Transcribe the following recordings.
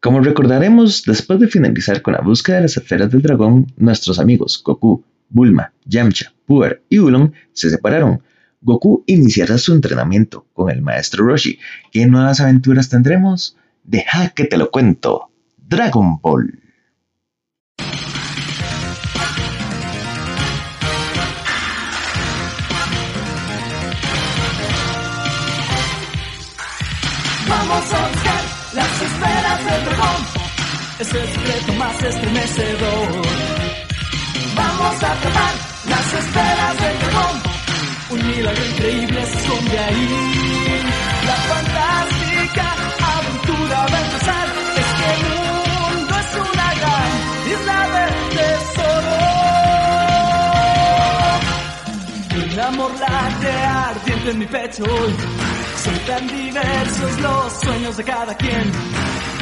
Como recordaremos, después de finalizar con la búsqueda de las esferas del dragón, nuestros amigos Goku, Bulma, Yamcha, Puer y Ulon se separaron. Goku iniciará su entrenamiento con el maestro Roshi. ¿Qué nuevas aventuras tendremos? Deja que te lo cuento. Dragon Ball. Del dragón, es el secreto más estremecedor. Vamos a atrapar las esferas del dragón, un milagro increíble se esconde ahí. La fantástica aventura va a empezar, es que el mundo es una gran isla del tesoro. Un amor late ardiente en mi pecho hoy. Son tan diversos los sueños de cada quien.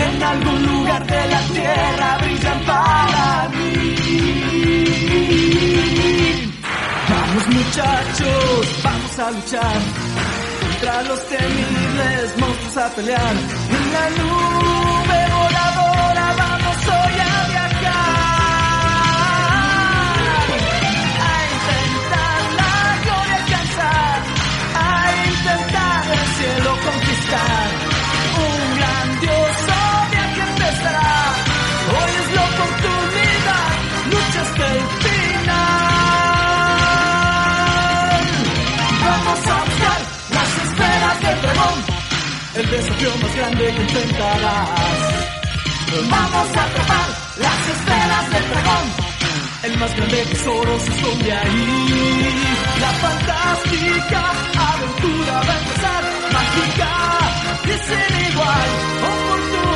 En algún lugar de la tierra brillan para mí. Vamos muchachos, vamos a luchar contra los temibles monstruos a pelear. En la nube voladora el desafío más grande que enfrentarás. Vamos a atrapar las esferas del dragón. El más grande tesoro se esconde ahí. La fantástica aventura va a empezar. Mágica y sin igual oportunidad.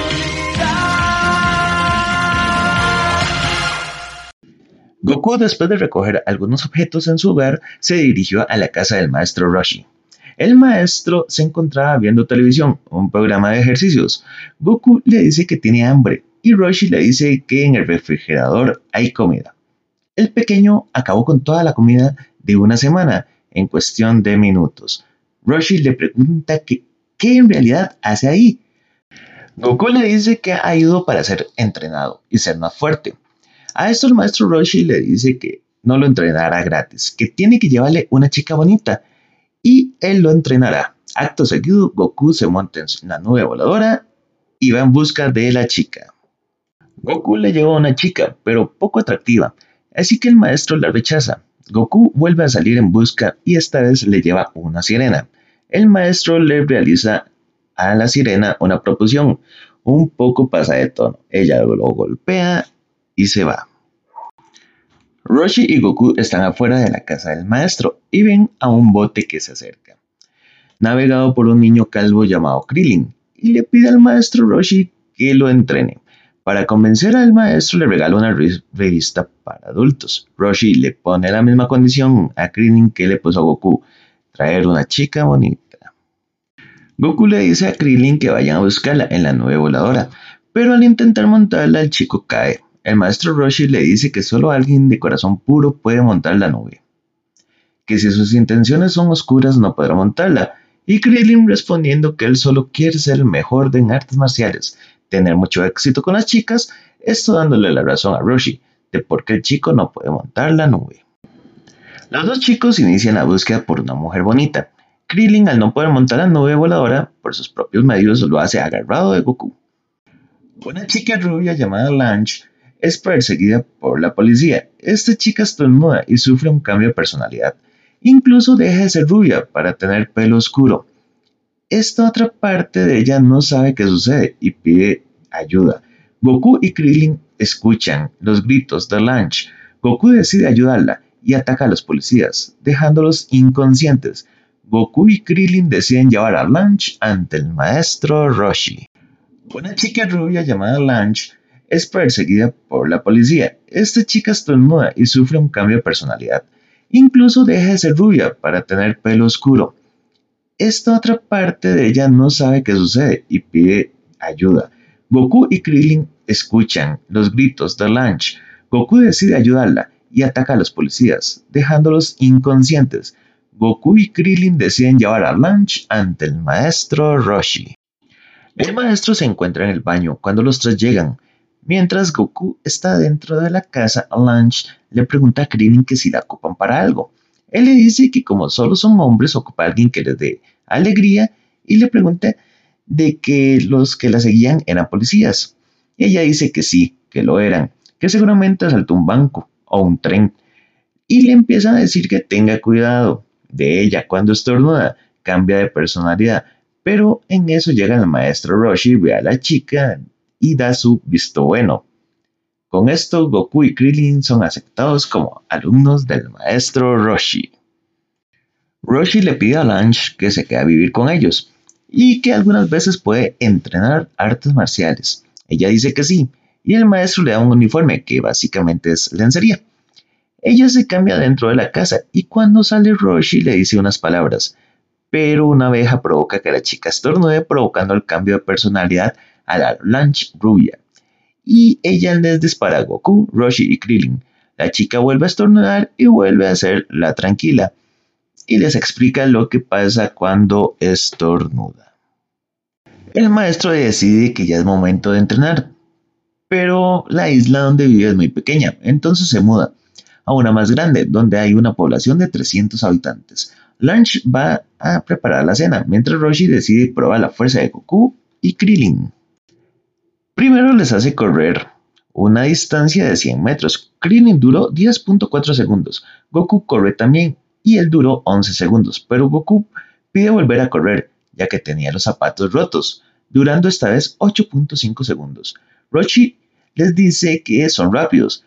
Goku, después de recoger algunos objetos en su hogar, se dirigió a la casa del maestro Roshi. El maestro se encontraba viendo televisión, un programa de ejercicios. Goku le dice que tiene hambre y Roshi le dice que en el refrigerador hay comida. El pequeño acabó con toda la comida de una semana en cuestión de minutos. Roshi le pregunta que, qué en realidad hace ahí. Goku le dice que ha ido para ser entrenado y ser más fuerte. A esto el maestro Roshi le dice que no lo entrenará gratis, que tiene que llevarle una chica bonita y él lo entrenará. Acto seguido, Goku se monta en la nube voladora y va en busca de la chica. Goku le lleva a una chica, pero poco atractiva, así que el maestro la rechaza. Goku vuelve a salir en busca y esta vez le lleva una sirena. El maestro le realiza a la sirena una proposición, un poco pasa de tono. Ella lo golpea y se va. Roshi y Goku están afuera de la casa del maestro y ven a un bote que se acerca, navegado por un niño calvo llamado Krillin, y le pide al maestro Roshi que lo entrene. Para convencer al maestro le regala una revista para adultos. Roshi le pone la misma condición a Krillin que le puso a Goku, traer una chica bonita. Goku le dice a Krillin que vayan a buscarla en la nube voladora, pero al intentar montarla el chico cae. El maestro Roshi le dice que solo alguien de corazón puro puede montar la nube, que si sus intenciones son oscuras no podrá montarla, y Krillin respondiendo que él solo quiere ser el mejor en artes marciales, tener mucho éxito con las chicas, esto dándole la razón a Roshi de por qué el chico no puede montar la nube. Los dos chicos inician la búsqueda por una mujer bonita. Krillin, al no poder montar la nube voladora, por sus propios medios lo hace agarrado de Goku. Una chica rubia llamada Lange es perseguida por la policía. Esta chica estornuda y sufre un cambio de personalidad. Incluso deja de ser rubia para tener pelo oscuro. Esta otra parte de ella no sabe qué sucede y pide ayuda. Goku y Krillin escuchan los gritos de Lange. Goku decide ayudarla y ataca a los policías, dejándolos inconscientes. Goku y Krillin deciden llevar a Lange ante el maestro Roshi. Una chica rubia llamada Lange es perseguida por la policía. Esta chica estornuda y sufre un cambio de personalidad. Incluso deja de ser rubia para tener pelo oscuro. Esta otra parte de ella no sabe qué sucede y pide ayuda. Goku y Krillin escuchan los gritos de Lange. Goku decide ayudarla y ataca a los policías, dejándolos inconscientes. Goku y Krillin deciden llevar a Lange ante el maestro Roshi. El maestro se encuentra en el baño cuando los tres llegan. Mientras Goku está dentro de la casa, Lunch le pregunta a Krillin que si la ocupan para algo. Él le dice que como solo son hombres, ocupa a alguien que les dé alegría y le pregunta de que los que la seguían eran policías. Ella dice que sí, que lo eran, que seguramente asaltó un banco o un tren. Y le empieza a decir que tenga cuidado de ella cuando estornuda, cambia de personalidad, pero en eso llega el maestro Roshi, ve a la chica y da su visto bueno. Con esto, Goku y Krillin son aceptados como alumnos del maestro Roshi. Roshi le pide a Lange que se quede a vivir con ellos y que algunas veces puede entrenar artes marciales. Ella dice que sí, y el maestro le da un uniforme que básicamente es lencería. Ella se cambia dentro de la casa y cuando sale Roshi le dice unas palabras, pero una abeja provoca que la chica estornude provocando el cambio de personalidad a la Lunch rubia. Y ella les dispara a Goku, Roshi y Krillin. La chica vuelve a estornudar y vuelve a ser la tranquila. Y les explica lo que pasa cuando estornuda. El maestro decide que ya es momento de entrenar, pero la isla donde vive es muy pequeña, entonces se muda a una más grande, donde hay una población de 300 habitantes. Lunch va a preparar la cena, mientras Roshi decide probar la fuerza de Goku y Krillin. Primero les hace correr una distancia de 100 metros. Krillin duró 10.4 segundos. Goku corre también y él duró 11 segundos, pero Goku pide volver a correr, ya que tenía los zapatos rotos, durando esta vez 8.5 segundos. Roshi les dice que son rápidos,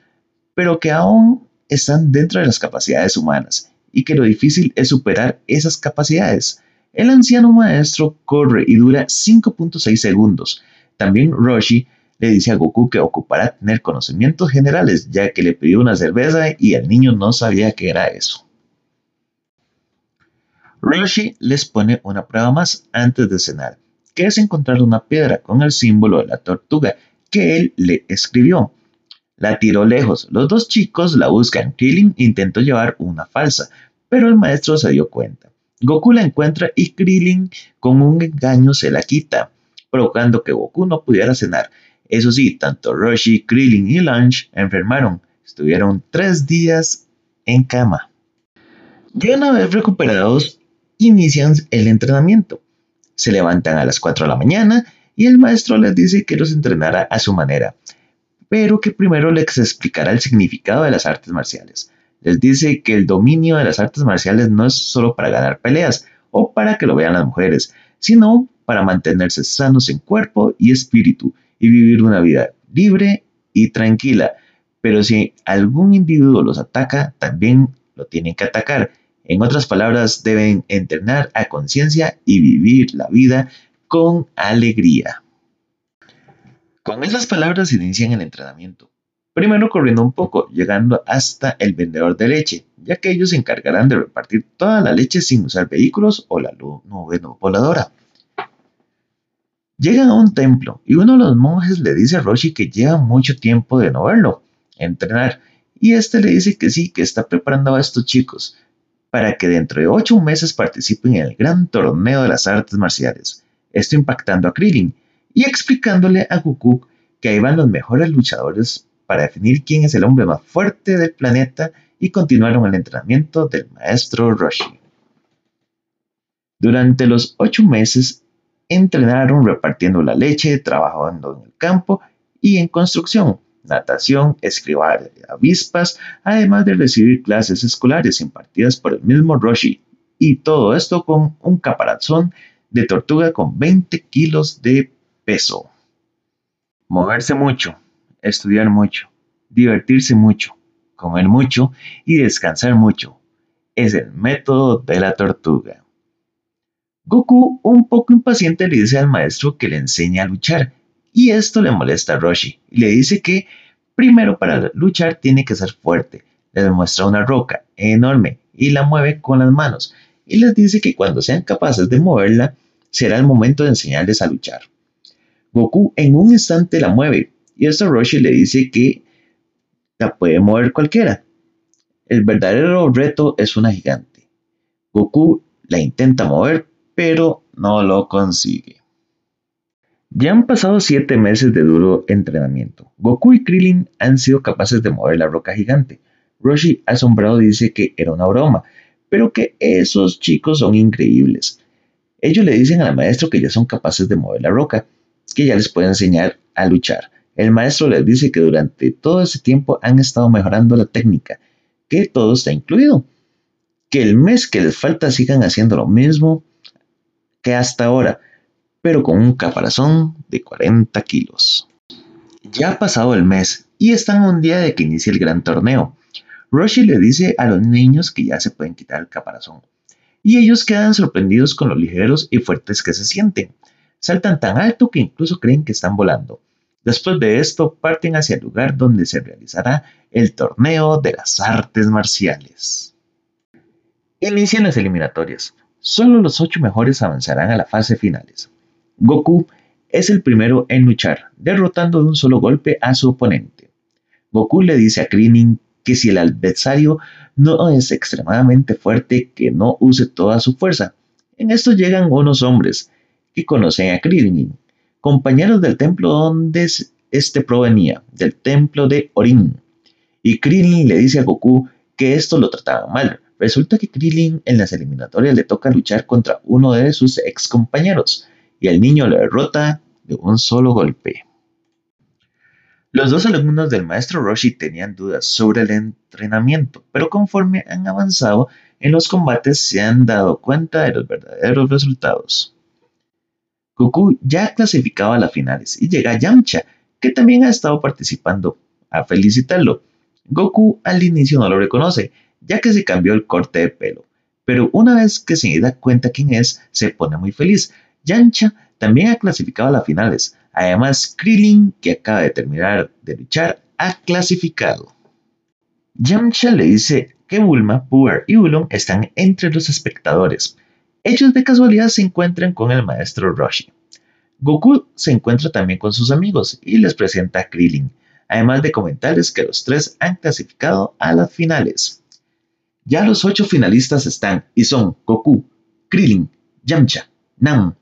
pero que aún están dentro de las capacidades humanas y que lo difícil es superar esas capacidades. El anciano maestro corre y dura 5.6 segundos. También Roshi le dice a Goku que ocupará tener conocimientos generales, ya que le pidió una cerveza y el niño no sabía qué era eso. Roshi les pone una prueba más antes de cenar, que es encontrar una piedra con el símbolo de la tortuga que él le escribió. La tiró lejos. Los dos chicos la buscan. Krillin intentó llevar una falsa, pero el maestro se dio cuenta. Goku la encuentra y Krillin con un engaño se la quita, provocando que Goku no pudiera cenar. Eso sí, tanto Roshi, Krillin y Lunch enfermaron. Estuvieron tres días en cama. Ya una vez recuperados, inician el entrenamiento. Se levantan a las 4 de la mañana y el maestro les dice que los entrenará a su manera pero que primero les explicará el significado de las artes marciales. Les dice que el dominio de las artes marciales no es solo para ganar peleas o para que lo vean las mujeres, sino para mantenerse sanos en cuerpo y espíritu y vivir una vida libre y tranquila. Pero si algún individuo los ataca, también lo tienen que atacar. En otras palabras, deben entrenar a conciencia y vivir la vida con alegría. Con esas palabras inician el entrenamiento. Primero corriendo un poco, llegando hasta el vendedor de leche, ya que ellos se encargarán de repartir toda la leche sin usar vehículos o la nube voladora. Llegan a un templo y uno de los monjes le dice a Roshi que lleva mucho tiempo de no verlo, entrenar, y este le dice que sí, que está preparando a estos chicos para que dentro de ocho meses participen en el gran torneo de las artes marciales. Esto impactando a Krillin, y explicándole a Goku que ahí van los mejores luchadores para definir quién es el hombre más fuerte del planeta y continuaron el entrenamiento del maestro Roshi. Durante los ocho meses entrenaron repartiendo la leche, trabajando en el campo y en construcción, natación, escribar avispas, además de recibir clases escolares impartidas por el mismo Roshi, y todo esto con un caparazón de tortuga con 20 kilos de peso. Moverse mucho, estudiar mucho, divertirse mucho, comer mucho y descansar mucho. Es el método de la tortuga. Goku, un poco impaciente, le dice al maestro que le enseña a luchar, y esto le molesta a Roshi, y le dice que primero para luchar tiene que ser fuerte. Le demuestra una roca enorme y la mueve con las manos, y les dice que cuando sean capaces de moverla, será el momento de enseñarles a luchar. Goku en un instante la mueve y esto Roshi le dice que la puede mover cualquiera. El verdadero reto es una gigante. Goku la intenta mover, pero no lo consigue. Ya han pasado siete meses de duro entrenamiento. Goku y Krillin han sido capaces de mover la roca gigante. Roshi, asombrado, dice que era una broma, pero que esos chicos son increíbles. Ellos le dicen al maestro que ya son capaces de mover la roca, que ya les puede enseñar a luchar. El maestro les dice que durante todo ese tiempo han estado mejorando la técnica, que todo está incluido, que el mes que les falta sigan haciendo lo mismo que hasta ahora, pero con un caparazón de 40 kilos. Ya ha pasado el mes y están un día de que inicie el gran torneo. Roshi le dice a los niños que ya se pueden quitar el caparazón. Y ellos quedan sorprendidos con lo ligeros y fuertes que se sienten. Saltan tan alto que incluso creen que están volando. Después de esto, parten hacia el lugar donde se realizará el torneo de las artes marciales. Inician las eliminatorias. Solo los ocho mejores avanzarán a la fase finales. Goku es el primero en luchar, derrotando de un solo golpe a su oponente. Goku le dice a Krillin que si el adversario no es extremadamente fuerte, que no use toda su fuerza. En esto llegan unos hombres que conocen a Krillin, compañeros del templo donde este provenía, del templo de Orin. Y Krillin le dice a Goku que esto lo trataba mal. Resulta que Krillin en las eliminatorias le toca luchar contra uno de sus ex compañeros, y el niño lo derrota de un solo golpe. Los dos alumnos del maestro Roshi tenían dudas sobre el entrenamiento, pero conforme han avanzado en los combates se han dado cuenta de los verdaderos resultados. Goku ya clasificado a las finales y llega Yamcha, que también ha estado participando, a felicitarlo. Goku al inicio no lo reconoce, ya que se cambió el corte de pelo, pero una vez que se da cuenta quién es, se pone muy feliz, Yancha también ha clasificado a las finales. Además, Krillin, que acaba de terminar de luchar, ha clasificado. Yamcha le dice que Bulma, Puer y Ulon están entre los espectadores. Ellos de casualidad se encuentran con el maestro Roshi. Goku se encuentra también con sus amigos y les presenta a Krillin, además de comentarles que los tres han clasificado a las finales. Ya los ocho finalistas están y son Goku, Krillin, Yamcha, Nam,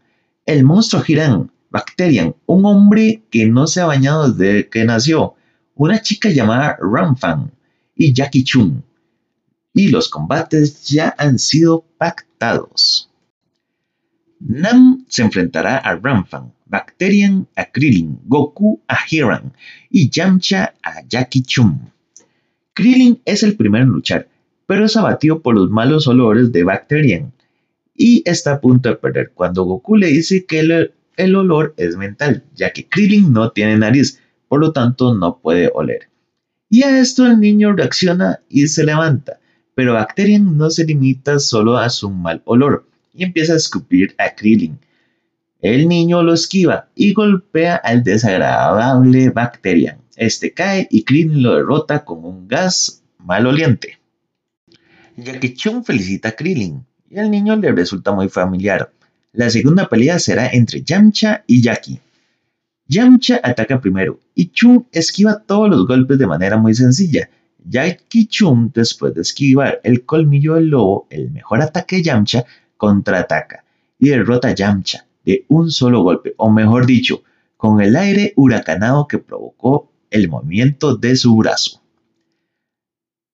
el monstruo Hiran, Bacterian, un hombre que no se ha bañado desde que nació, una chica llamada Ramfan y Jackie Chun. Y los combates ya han sido pactados. Nam se enfrentará a Ramfan, Bacterian a Krillin, Goku a Hiran y Yamcha a Jackie Chun. Krillin es el primero en luchar, pero es abatido por los malos olores de Bacterian, y está a punto de perder cuando Goku le dice que el, olor es mental, ya que Krillin no tiene nariz, por lo tanto no puede oler. Y a esto el niño reacciona y se levanta, pero Bacterian no se limita solo a su mal olor y empieza a escupir a Krillin. El niño lo esquiva y golpea al desagradable Bacterian. Este cae y Krillin lo derrota con un gas maloliente. Que Chung felicita a Krillin, y al niño le resulta muy familiar. La segunda pelea será entre Yamcha y Jackie. Yamcha ataca primero y Chun esquiva todos los golpes de manera muy sencilla. Jackie Chun, después de esquivar el colmillo del lobo, el mejor ataque de Yamcha, contraataca y derrota a Yamcha de un solo golpe, o mejor dicho, con el aire huracanado que provocó el movimiento de su brazo.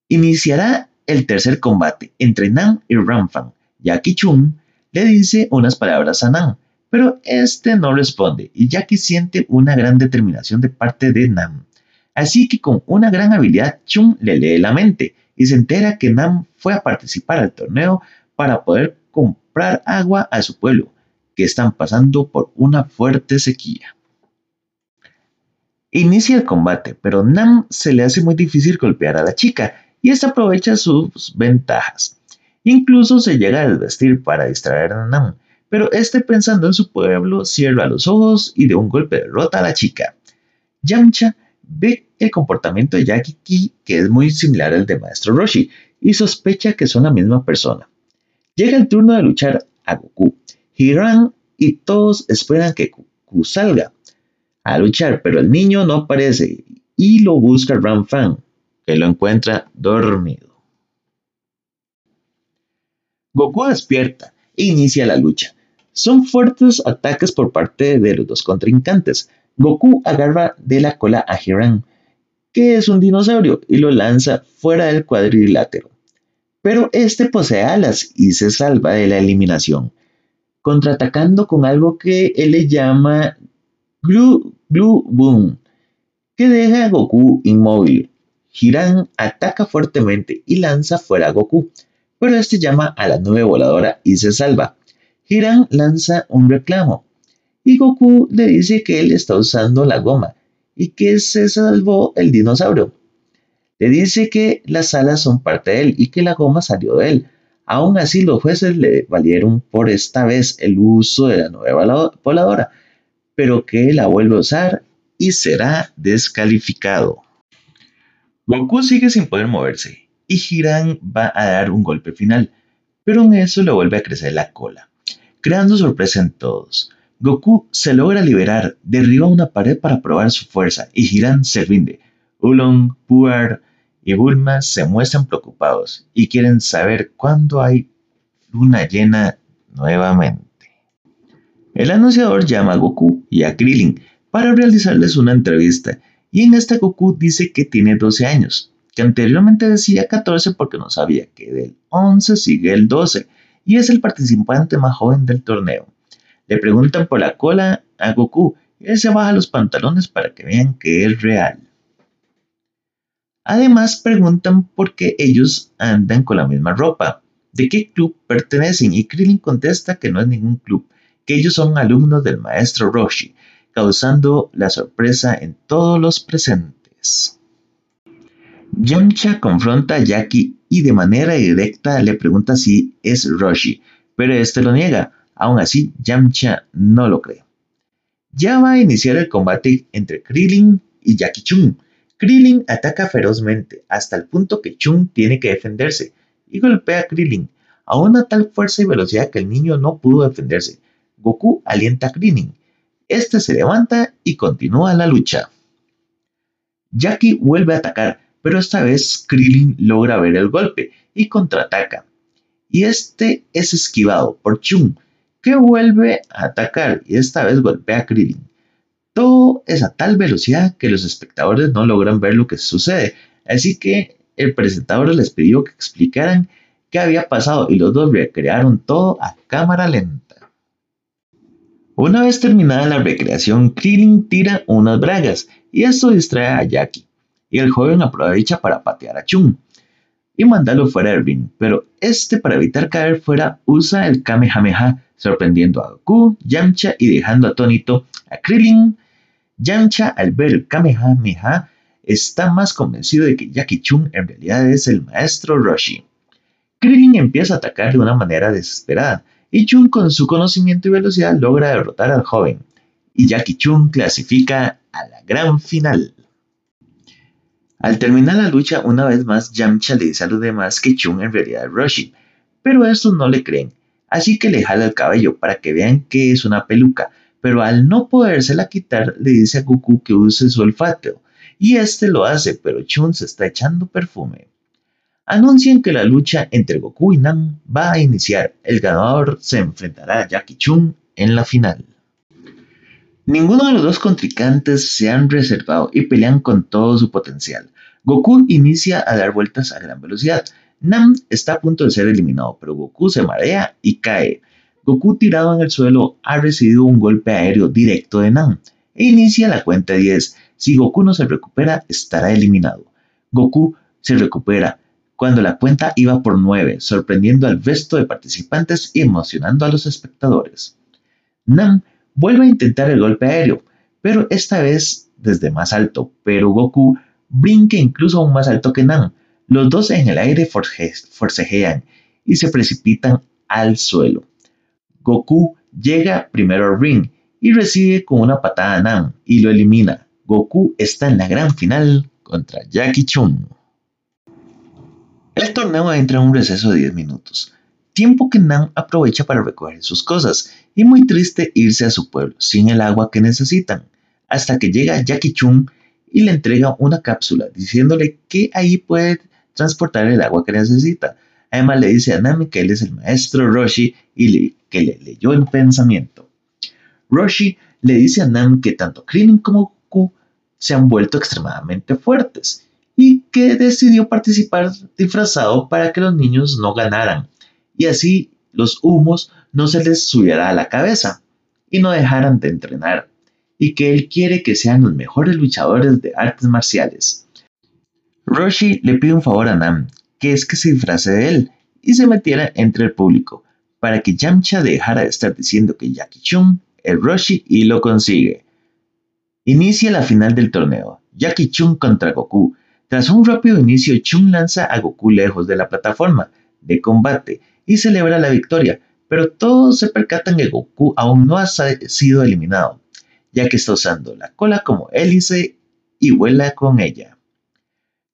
Iniciará el tercer combate entre Nan y Ramfan, Jackie Chun le dice unas palabras a Nam, pero este no responde y Jackie siente una gran determinación de parte de Nam. Así que con una gran habilidad Chun le lee la mente y se entera que Nam fue a participar al torneo para poder comprar agua a su pueblo, que están pasando por una fuerte sequía. Inicia el combate, pero Nam se le hace muy difícil golpear a la chica y esta aprovecha sus ventajas. Incluso se llega a desvestir para distraer a Nam, pero este pensando en su pueblo cierra los ojos y de un golpe derrota a la chica. Yamcha ve el comportamiento de Jackie que es muy similar al de Maestro Roshi y sospecha que son la misma persona. Llega el turno de luchar a Goku. Hiran y todos esperan que Goku salga a luchar, pero el niño no aparece y lo busca Fan, que lo encuentra dormido. Goku despierta e inicia la lucha. Son fuertes ataques por parte de los dos contrincantes. Goku agarra de la cola a Hiran, que es un dinosaurio, y lo lanza fuera del cuadrilátero. Pero este posee alas y se salva de la eliminación, contraatacando con algo que él le llama Glue, Glue Boom, que deja a Goku inmóvil. Hiran ataca fuertemente y lanza fuera a Goku, pero este llama a la nube voladora y se salva. Hiran lanza un reclamo y Goku le dice que él está usando la goma y que se salvó el dinosaurio. Le dice que las alas son parte de él y que la goma salió de él. Aún así, los jueces le valieron por esta vez el uso de la nueva voladora, pero que la vuelve a usar y será descalificado. Goku sigue sin poder moverse y Hiran va a dar un golpe final, pero en eso le vuelve a crecer la cola creando sorpresa en todos. Goku se logra liberar, derriba una pared para probar su fuerza y Hiran se rinde. Ulong, Puar y Bulma se muestran preocupados y quieren saber cuándo hay luna llena nuevamente. El anunciador llama a Goku y a Krillin para realizarles una entrevista y en esta Goku dice que tiene 12 años, que anteriormente decía 14 porque no sabía que del 11 sigue el 12 y es el participante más joven del torneo. Le preguntan por la cola a Goku y él se baja los pantalones para que vean que es real. Además preguntan por qué ellos andan con la misma ropa, de qué club pertenecen y Krillin contesta que no es ningún club, que ellos son alumnos del maestro Roshi, causando la sorpresa en todos los presentes. Yamcha confronta a Jackie y de manera directa le pregunta si es Roshi, pero este lo niega. Aún así, Yamcha no lo cree. Ya va a iniciar el combate entre Krillin y Jackie Chun. Krillin ataca ferozmente hasta el punto que Chun tiene que defenderse y golpea a Krillin a una tal fuerza y velocidad que el niño no pudo defenderse. Goku alienta a Krillin. Este se levanta y continúa la lucha. Jackie vuelve a atacar, pero esta vez Krillin logra ver el golpe y contraataca. Y este es esquivado por Chun, que vuelve a atacar y esta vez golpea a Krillin. Todo es a tal velocidad que los espectadores no logran ver lo que sucede, así que el presentador les pidió que explicaran qué había pasado y los dos recrearon todo a cámara lenta. Una vez terminada la recreación, Krillin tira unas bragas y esto distrae a Jackie y el joven aprovecha para patear a Chun y mandarlo fuera del ring, pero este para evitar caer fuera usa el Kamehameha, sorprendiendo a Goku, Yamcha y dejando atónito a Krillin. Yamcha al ver el Kamehameha está más convencido de que Jackie Chun en realidad es el maestro Roshi. Krillin empieza a atacar de una manera desesperada y Chun con su conocimiento y velocidad logra derrotar al joven. Y Jackie Chun clasifica a la gran final. Al terminar la lucha, una vez más, Yamcha le dice a los demás que Chun en realidad es Roshi, pero estos no le creen, así que le jala el cabello para que vean que es una peluca, pero al no podérsela quitar, le dice a Goku que use su olfato, y este lo hace, pero Chun se está echando perfume. Anuncian que la lucha entre Goku y Nan va a iniciar. El ganador se enfrentará a Jackie Chun en la final. Ninguno de los dos contrincantes se han reservado y pelean con todo su potencial. Goku inicia a dar vueltas a gran velocidad. Nam está a punto de ser eliminado, pero Goku se marea y cae. Goku tirado en el suelo ha recibido un golpe aéreo directo de Nam e inicia la cuenta 10. Si Goku no se recupera, estará eliminado. Goku se recupera cuando la cuenta iba por 9, sorprendiendo al resto de participantes y emocionando a los espectadores. Nam Vuelve a intentar el golpe aéreo, pero esta vez desde más alto, pero Goku brinca incluso aún más alto que Nan. Los dos en el aire forcejean y se precipitan al suelo. Goku llega primero al ring y recibe con una patada a Nan y lo elimina. Goku está en la gran final contra Jackie Chun. El torneo entra en un receso de 10 minutos tiempo que Nan aprovecha para recoger sus cosas y muy triste irse a su pueblo sin el agua que necesitan, hasta que llega Jackie Chun y le entrega una cápsula diciéndole que ahí puede transportar el agua que necesita. Además le dice a Nami que él es el maestro Roshi y que le leyó el pensamiento. Roshi le dice a Nami que tanto Krillin como Goku se han vuelto extremadamente fuertes que decidió participar disfrazado para que los niños no ganaran y así los humos no se les subiera a la cabeza y no dejaran de entrenar y que él quiere que sean los mejores luchadores de artes marciales. Roshi le pide un favor a Nam, que es que se disfrace de él y se metiera entre el público, para que Yamcha dejara de estar diciendo que Jackie Chun es Roshi y lo consigue. Inicia la final del torneo, Jackie Chun contra Goku. Tras un rápido inicio, Chun lanza a Goku lejos de la plataforma de combate y celebra la victoria, pero todos se percatan que Goku aún no ha sido eliminado, ya que está usando la cola como hélice y vuela con ella.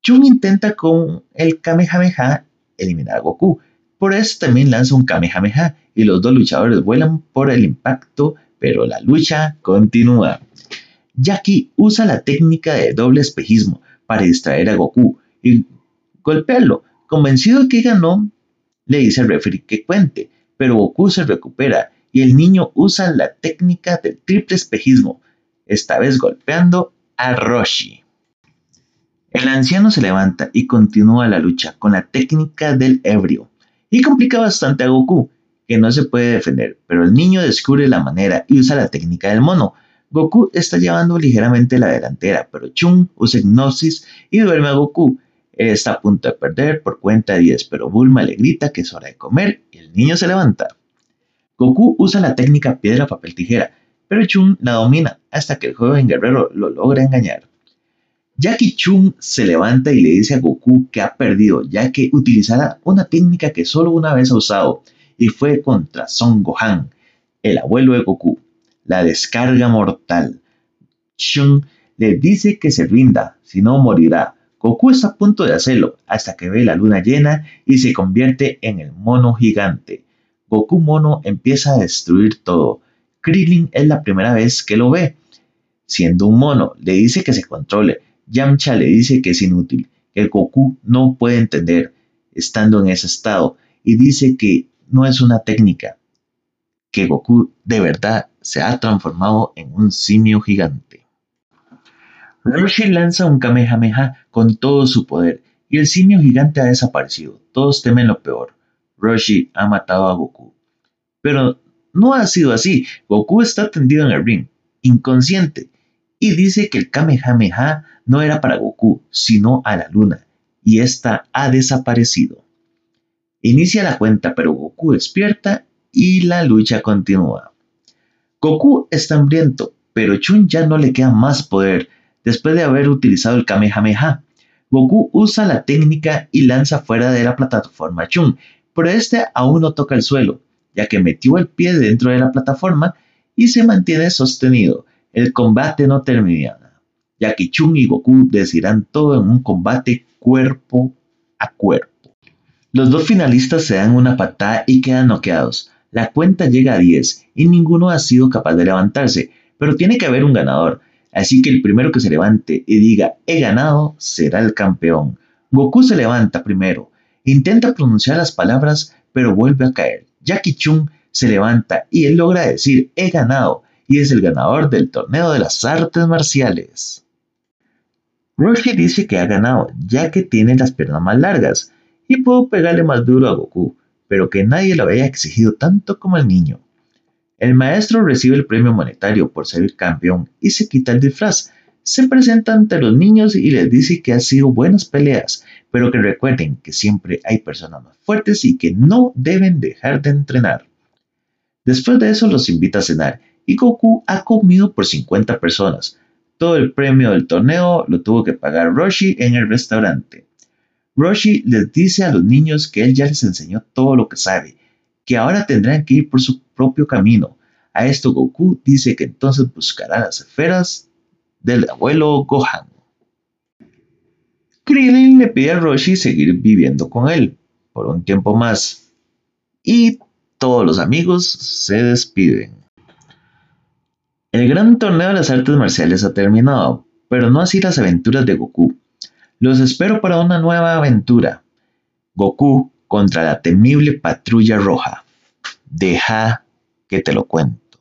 Chun intenta con el Kamehameha eliminar a Goku. Por eso también lanza un Kamehameha y los dos luchadores vuelan por el impacto, pero la lucha continúa. Jackie usa la técnica de doble espejismo para distraer a Goku y golpearlo. Convencido que ganó, le dice al referee que cuente, pero Goku se recupera y el niño usa la técnica del triple espejismo, esta vez golpeando a Roshi. El anciano se levanta y continúa la lucha con la técnica del ebrio y complica bastante a Goku, que no se puede defender, pero el niño descubre la manera y usa la técnica del mono. Goku está llevando ligeramente la delantera, pero Chun usa hipnosis y duerme a Goku. Está a punto de perder por cuenta de 10, pero Bulma le grita que es hora de comer y el niño se levanta. Goku usa la técnica piedra, papel, tijera, pero Chun la domina hasta que el joven guerrero lo logra engañar. Jackie Chun se levanta y le dice a Goku que ha perdido, ya que utilizará una técnica que solo una vez ha usado, y fue contra Son Gohan, el abuelo de Goku, la descarga mortal. Chun le dice que se rinda, si no morirá. Goku está a punto de hacerlo, hasta que ve la luna llena y se convierte en el mono gigante. Goku mono empieza a destruir todo. Krillin es la primera vez que lo ve. Siendo un mono, le dice que se controle, Yamcha le dice que es inútil, que Goku no puede entender estando en ese estado y dice que no es una técnica, que Goku de verdad se ha transformado en un simio gigante. Roshi lanza un Kamehameha con todo su poder y el simio gigante ha desaparecido. Todos temen lo peor. Roshi ha matado a Goku. Pero no ha sido así. Goku está tendido en el ring, inconsciente, y dice que el Kamehameha no era para Goku, sino a la luna, y ésta ha desaparecido. Inicia la cuenta, pero Goku despierta y la lucha continúa. Goku está hambriento, pero Chun ya no le queda más poder después de haber utilizado el Kamehameha. Goku usa la técnica y lanza fuera de la plataforma a Chun, pero este aún no toca el suelo, ya que metió el pie dentro de la plataforma y se mantiene sostenido. El combate no termina ya que Chun y Goku decidirán todo en un combate cuerpo a cuerpo. Los dos finalistas se dan una patada y quedan noqueados. La cuenta llega a 10 y ninguno ha sido capaz de levantarse, pero tiene que haber un ganador, así que el primero que se levante y diga he ganado será el campeón. Goku se levanta primero, intenta pronunciar las palabras pero vuelve a caer. Jackie Chun se levanta y él logra decir he ganado y es el ganador del torneo de las artes marciales. Roshi dice que ha ganado, ya que tiene las piernas más largas y pudo pegarle más duro a Goku, pero que nadie lo había exigido tanto como el niño. El maestro recibe el premio monetario por ser campeón y se quita el disfraz. Se presenta ante los niños y les dice que ha sido buenas peleas, pero que recuerden que siempre hay personas más fuertes y que no deben dejar de entrenar. Después de eso los invita a cenar y Goku ha comido por 50 personas, todo el premio del torneo lo tuvo que pagar Roshi en el restaurante. Roshi les dice a los niños que él ya les enseñó todo lo que sabe, que ahora tendrán que ir por su propio camino. A esto Goku dice que entonces buscará las esferas del abuelo Gohan. Krillin le pide a Roshi seguir viviendo con él por un tiempo más y todos los amigos se despiden. El gran torneo de las artes marciales ha terminado, pero no así las aventuras de Goku. Los espero para una nueva aventura. Goku contra la temible patrulla roja. Deja que te lo cuento.